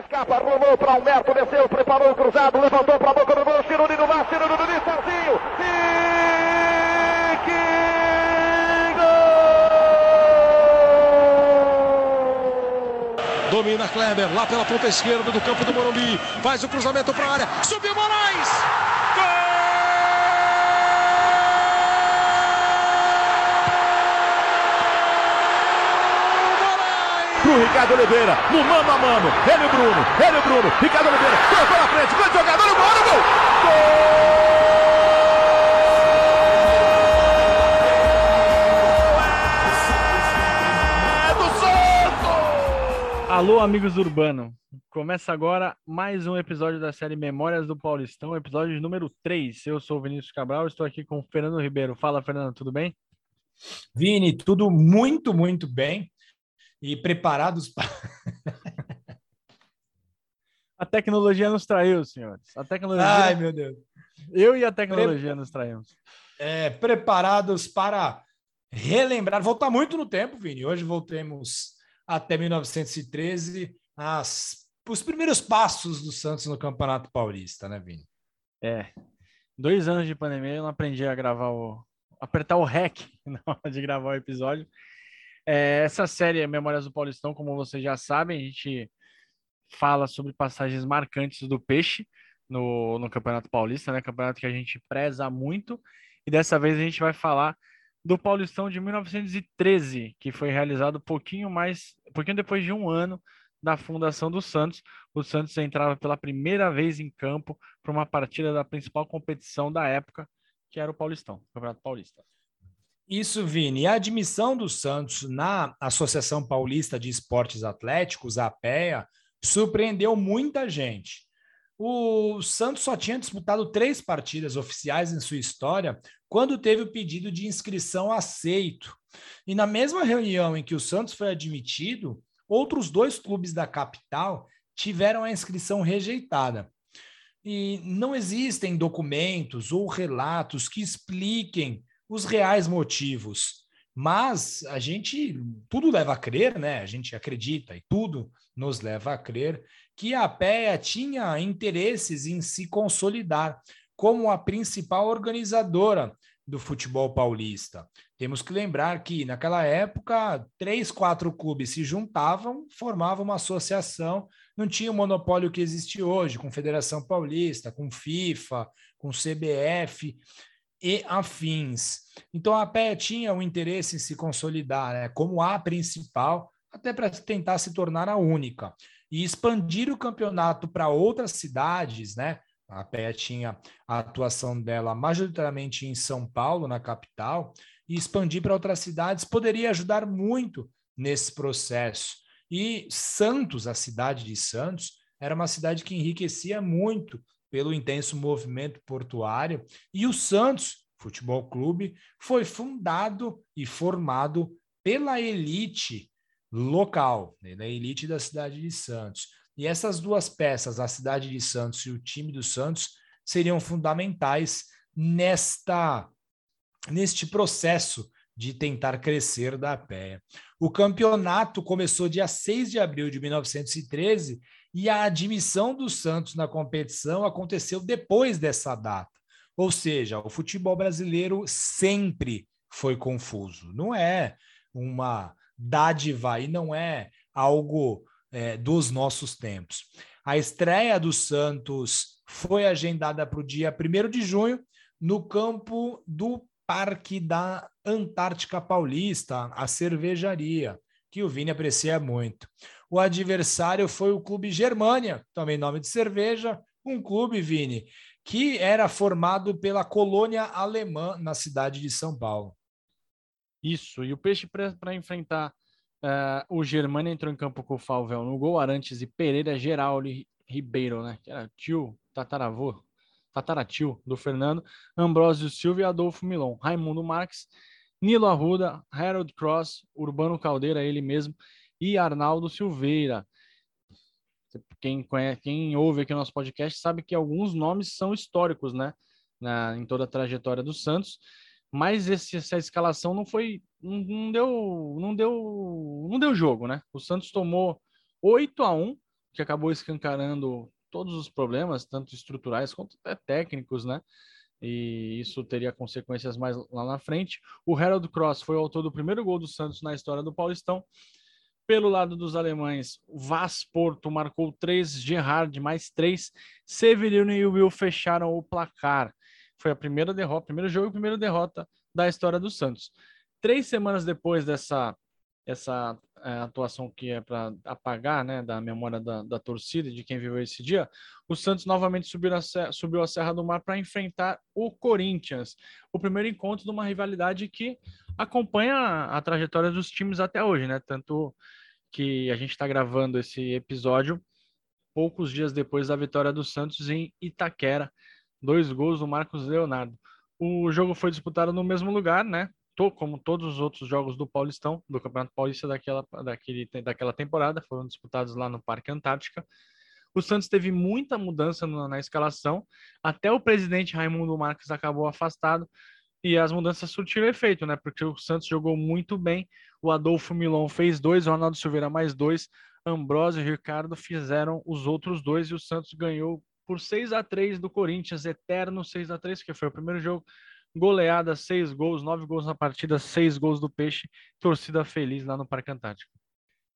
escapa, rolou para Alberto, desceu, preparou o cruzado, levantou para a boca do gol, Chiruri no mar, Chiruri no Serginho. E que gol! Domina Kleber, lá pela ponta esquerda do campo do Morumbi, faz o cruzamento para a área, subiu Moraes! Pro Ricardo Oliveira, no mano a mano, ele e o Bruno, ele e o Bruno, Ricardo Oliveira, tocou na frente, grande jogador, o gol, gol! Gol! Alô, amigos urbano. Começa agora mais um episódio da série Memórias do Paulistão, episódio número 3. Eu sou o Vinícius Cabral, estou aqui com o Fernando Ribeiro. Fala, Fernando, tudo bem? Vini, tudo muito, muito bem e preparados para. a tecnologia nos traiu, senhores. A tecnologia. Ai, meu Deus. Eu e a tecnologia Pre... nos traímos. É, preparados para relembrar, voltar muito no tempo, Vini. Hoje voltemos até 1913, as, os primeiros passos do Santos no Campeonato Paulista, né, Vini? É. Dois anos de pandemia, eu não aprendi a gravar o. apertar o REC na hora de gravar o episódio. É, essa série Memórias do Paulistão, como vocês já sabem, a gente fala sobre passagens marcantes do Peixe no, no Campeonato Paulista, né? Campeonato que a gente preza muito. E dessa vez a gente vai falar do Paulistão de 1913, que foi realizado pouquinho mais, pouquinho depois de um ano da fundação do Santos. O Santos entrava pela primeira vez em campo para uma partida da principal competição da época, que era o Paulistão, o Campeonato Paulista. Isso, Vini. A admissão do Santos na Associação Paulista de Esportes Atléticos, a APEA, surpreendeu muita gente. O Santos só tinha disputado três partidas oficiais em sua história quando teve o pedido de inscrição aceito. E na mesma reunião em que o Santos foi admitido, outros dois clubes da capital tiveram a inscrição rejeitada. E não existem documentos ou relatos que expliquem os reais motivos. Mas a gente, tudo leva a crer, né? A gente acredita e tudo nos leva a crer que a PEA tinha interesses em se consolidar como a principal organizadora do futebol paulista. Temos que lembrar que, naquela época, três, quatro clubes se juntavam, formavam uma associação, não tinha o monopólio que existe hoje, com Federação Paulista, com FIFA, com CBF e afins. Então a PE tinha um interesse em se consolidar né, como a principal, até para tentar se tornar a única. E expandir o campeonato para outras cidades, né? A PE tinha a atuação dela majoritariamente em São Paulo, na capital, e expandir para outras cidades poderia ajudar muito nesse processo. E Santos, a cidade de Santos, era uma cidade que enriquecia muito pelo intenso movimento portuário, e o Santos Futebol Clube foi fundado e formado pela elite local, né, da elite da cidade de Santos. E essas duas peças, a cidade de Santos e o time do Santos, seriam fundamentais nesta neste processo de tentar crescer da PEA. O campeonato começou dia 6 de abril de 1913 e a admissão do Santos na competição aconteceu depois dessa data. Ou seja, o futebol brasileiro sempre foi confuso. Não é uma dádiva e não é algo é, dos nossos tempos. A estreia do Santos foi agendada para o dia 1 de junho no campo do Parque da Antártica Paulista, a cervejaria, que o Vini aprecia muito. O adversário foi o Clube Germânia, também nome de cerveja, um clube, Vini, que era formado pela colônia alemã na cidade de São Paulo. Isso, e o Peixe para enfrentar uh, o Germânia entrou em campo com o Falvel no gol, Arantes e Pereira, Geraldo Ribeiro, né? Que era tio, tataravô, tataratio do Fernando, Ambrósio Silva e Adolfo Milon, Raimundo Marques, Nilo Arruda, Harold Cross, Urbano Caldeira, ele mesmo, e Arnaldo Silveira. Quem, conhece, quem ouve aqui o nosso podcast sabe que alguns nomes são históricos, né? Na, em toda a trajetória do Santos, mas esse, essa escalação não foi, não, não, deu, não deu, não deu jogo, né? O Santos tomou 8 a 1 que acabou escancarando todos os problemas, tanto estruturais quanto até técnicos, né? E isso teria consequências mais lá na frente. O Harold Cross foi o autor do primeiro gol do Santos na história do Paulistão. Pelo lado dos alemães, Vaz Porto marcou três, Gerard mais três, Severino e Will fecharam o placar. Foi a primeira derrota, primeiro jogo e primeira derrota da história do Santos. Três semanas depois dessa essa é, atuação que é para apagar né, da memória da, da torcida, de quem viveu esse dia, o Santos novamente subiu a, serra, subiu a Serra do Mar para enfrentar o Corinthians. O primeiro encontro de uma rivalidade que acompanha a, a trajetória dos times até hoje, né? Tanto que a gente está gravando esse episódio poucos dias depois da vitória do Santos em Itaquera. Dois gols do Marcos Leonardo. O jogo foi disputado no mesmo lugar, né? como todos os outros jogos do Paulistão, do Campeonato Paulista daquela, daquele, daquela temporada, foram disputados lá no Parque Antártica. O Santos teve muita mudança na, na escalação, até o presidente Raimundo Marques acabou afastado e as mudanças surtiram efeito, né? Porque o Santos jogou muito bem, o Adolfo Milon fez dois, o Ronaldo Silveira mais dois, Ambrosio e Ricardo fizeram os outros dois e o Santos ganhou por 6 a 3 do Corinthians, eterno 6 a 3 que foi o primeiro jogo. Goleada, seis gols, nove gols na partida, seis gols do Peixe, torcida feliz lá no Parque Antártico.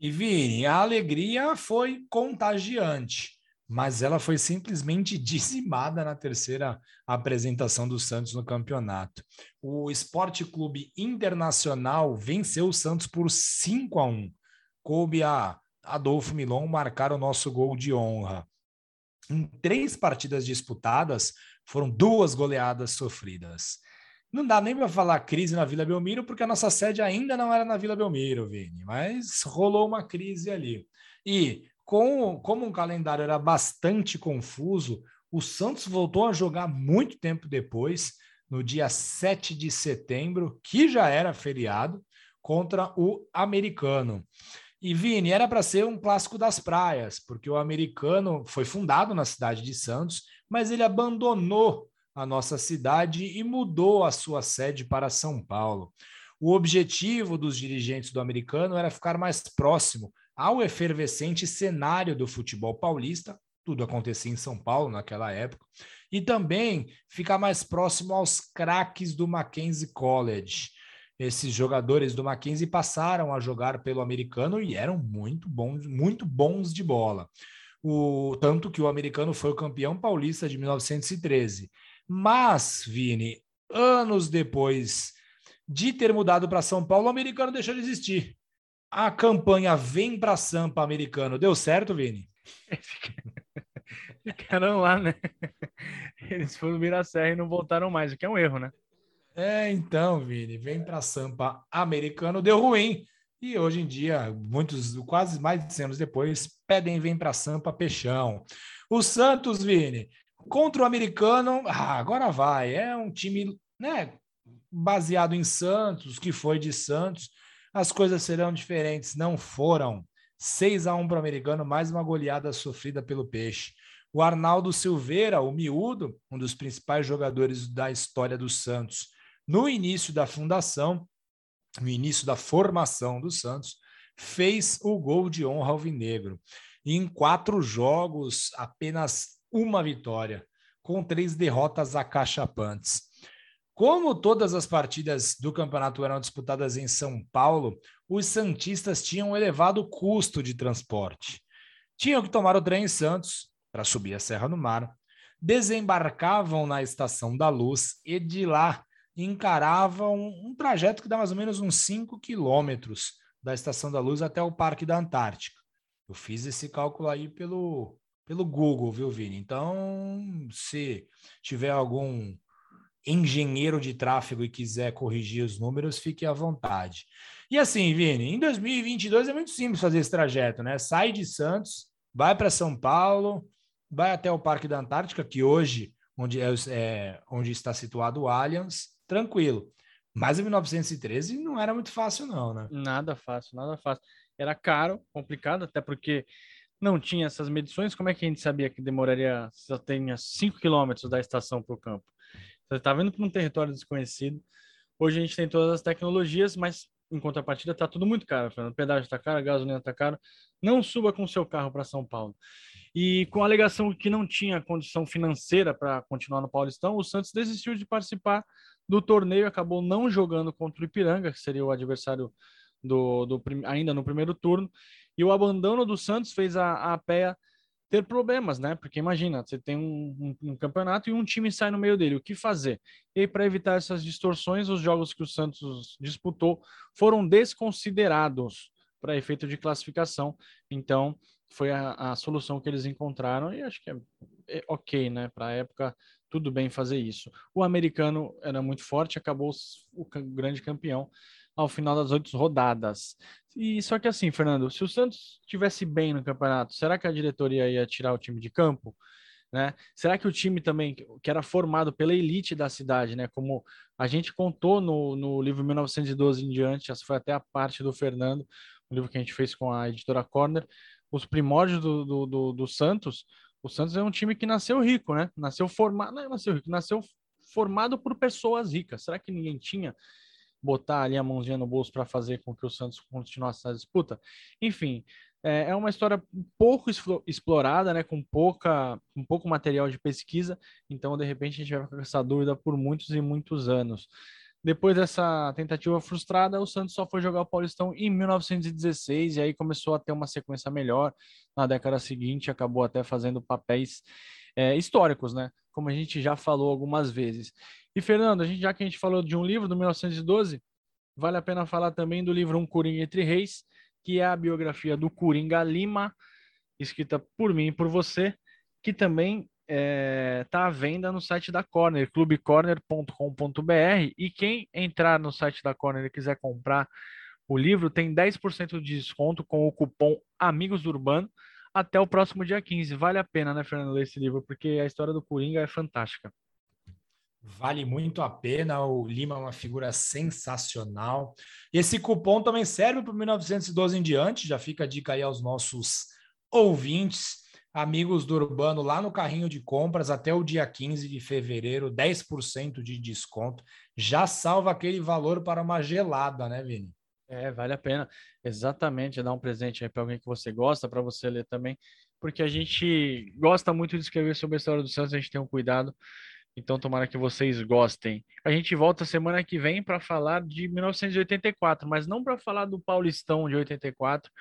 E Vini, a alegria foi contagiante, mas ela foi simplesmente dizimada na terceira apresentação do Santos no campeonato. O Esporte Clube Internacional venceu o Santos por 5 a 1. Coube a Adolfo Milon marcar o nosso gol de honra. Em três partidas disputadas, foram duas goleadas sofridas. Não dá nem para falar crise na Vila Belmiro, porque a nossa sede ainda não era na Vila Belmiro, Vini, mas rolou uma crise ali. E com, como um calendário era bastante confuso, o Santos voltou a jogar muito tempo depois, no dia 7 de setembro, que já era feriado, contra o americano. E Vini, era para ser um clássico das praias, porque o americano foi fundado na cidade de Santos mas ele abandonou a nossa cidade e mudou a sua sede para São Paulo. O objetivo dos dirigentes do americano era ficar mais próximo ao efervescente cenário do futebol paulista, tudo acontecia em São Paulo naquela época, e também ficar mais próximo aos craques do Mackenzie College. Esses jogadores do Mackenzie passaram a jogar pelo americano e eram muito bons, muito bons de bola o tanto que o americano foi o campeão paulista de 1913. Mas, Vini, anos depois de ter mudado para São Paulo, o americano deixou de existir. A campanha Vem para Sampa americano deu certo, Vini? Ficaram lá, né? Eles foram virar serra e não voltaram mais, o que é um erro, né? É, então, Vini, vem para Sampa americano, deu ruim. E hoje em dia, muitos, quase mais de 100 anos depois, pedem vem para Sampa Peixão. O Santos, Vini, contra o americano, ah, agora vai. É um time né, baseado em Santos, que foi de Santos. As coisas serão diferentes. Não foram. 6 a 1 para o americano, mais uma goleada sofrida pelo Peixe. O Arnaldo Silveira, o miúdo, um dos principais jogadores da história do Santos, no início da fundação, no início da formação do Santos, fez o gol de honra alvinegro. E em quatro jogos, apenas uma vitória, com três derrotas acachapantes. Como todas as partidas do campeonato eram disputadas em São Paulo, os Santistas tinham elevado custo de transporte. Tinham que tomar o trem em Santos para subir a Serra do Mar, desembarcavam na Estação da Luz e de lá encaravam um, um trajeto que dá mais ou menos uns 5 quilômetros da Estação da Luz até o Parque da Antártica. Eu fiz esse cálculo aí pelo, pelo Google, viu, Vini? Então, se tiver algum engenheiro de tráfego e quiser corrigir os números, fique à vontade. E assim, Vini, em 2022 é muito simples fazer esse trajeto, né? Sai de Santos, vai para São Paulo, vai até o Parque da Antártica, que hoje onde, é, é, onde está situado o Allianz, tranquilo. Mas em 1913 não era muito fácil, não, né? Nada fácil, nada fácil. Era caro, complicado, até porque não tinha essas medições. Como é que a gente sabia que demoraria, só tenha 5 quilômetros da estação para o campo? Você está vendo para um território desconhecido. Hoje a gente tem todas as tecnologias, mas em contrapartida, está tudo muito caro, Fernando. O pedágio está caro, a gasolina está caro. Não suba com seu carro para São Paulo. E com a alegação que não tinha condição financeira para continuar no Paulistão, o Santos desistiu de participar do torneio, acabou não jogando contra o Ipiranga, que seria o adversário do, do ainda no primeiro turno. E o abandono do Santos fez a, a PEA ter problemas, né? Porque imagina, você tem um, um, um, campeonato e um time sai no meio dele, o que fazer? E para evitar essas distorções, os jogos que o Santos disputou foram desconsiderados para efeito de classificação. Então, foi a, a, solução que eles encontraram e acho que é, é ok, né? Para a época, tudo bem fazer isso. O americano era muito forte, acabou o grande campeão ao final das oito rodadas. E só que assim, Fernando, se o Santos tivesse bem no campeonato, será que a diretoria ia tirar o time de campo? Né? Será que o time também, que era formado pela elite da cidade, né? Como a gente contou no, no livro 1912 em diante, essa foi até a parte do Fernando, o livro que a gente fez com a editora Corner, os primórdios do, do, do, do Santos. O Santos é um time que nasceu rico, né? Nasceu formado, não é nasceu rico, nasceu formado por pessoas ricas. Será que ninguém tinha botar ali a mãozinha no bolso para fazer com que o Santos continuasse essa disputa. Enfim, é, é uma história pouco explorada, né, com pouca, com pouco material de pesquisa, então de repente a gente vai com essa dúvida por muitos e muitos anos. Depois dessa tentativa frustrada, o Santos só foi jogar o Paulistão em 1916 e aí começou a ter uma sequência melhor. Na década seguinte, acabou até fazendo papéis é, históricos, né? Como a gente já falou algumas vezes. E, Fernando, a gente, já que a gente falou de um livro, do 1912, vale a pena falar também do livro Um Coringa Entre Reis, que é a biografia do Coringa Lima, escrita por mim e por você, que também está é, tá à venda no site da Corner, clubecorner.com.br. E quem entrar no site da Corner e quiser comprar o livro, tem 10% de desconto com o cupom Amigos Urbano até o próximo dia 15. Vale a pena, né, Fernando, ler esse livro, porque a história do Coringa é fantástica. Vale muito a pena. O Lima é uma figura sensacional. Esse cupom também serve para 1912 em diante. Já fica a dica aí aos nossos ouvintes, amigos do Urbano, lá no carrinho de compras até o dia 15 de fevereiro, 10% de desconto. Já salva aquele valor para uma gelada, né, Vini? É, vale a pena. Exatamente, dar um presente aí para alguém que você gosta, para você ler também, porque a gente gosta muito de escrever sobre a história do Santos, a gente tem um cuidado então, tomara que vocês gostem. A gente volta semana que vem para falar de 1984, mas não para falar do Paulistão de 84,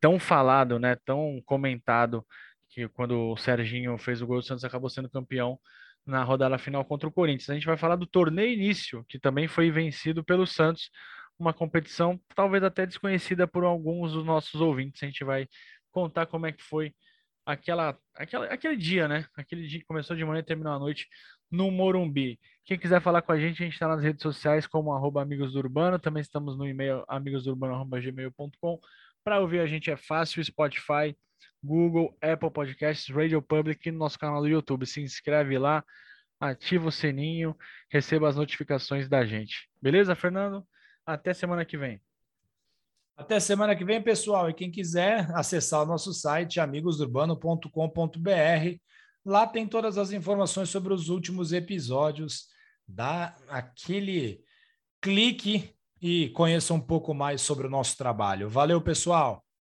tão falado, né? Tão comentado que quando o Serginho fez o gol, o Santos acabou sendo campeão na rodada final contra o Corinthians. A gente vai falar do torneio início, que também foi vencido pelo Santos, uma competição talvez até desconhecida por alguns dos nossos ouvintes. A gente vai contar como é que foi aquela, aquela, aquele dia, né? Aquele dia que começou de manhã e terminou à noite no Morumbi. Quem quiser falar com a gente, a gente está nas redes sociais como arroba Amigos do Urbano, também estamos no e-mail amigosdourbano.gmail.com. Para ouvir a gente é fácil, Spotify, Google, Apple Podcasts, Radio Public e no nosso canal do YouTube. Se inscreve lá, ativa o sininho, receba as notificações da gente. Beleza, Fernando? Até semana que vem. Até semana que vem, pessoal. E quem quiser acessar o nosso site amigosdurbano.com.br Lá tem todas as informações sobre os últimos episódios. Dá aquele clique e conheça um pouco mais sobre o nosso trabalho. Valeu, pessoal!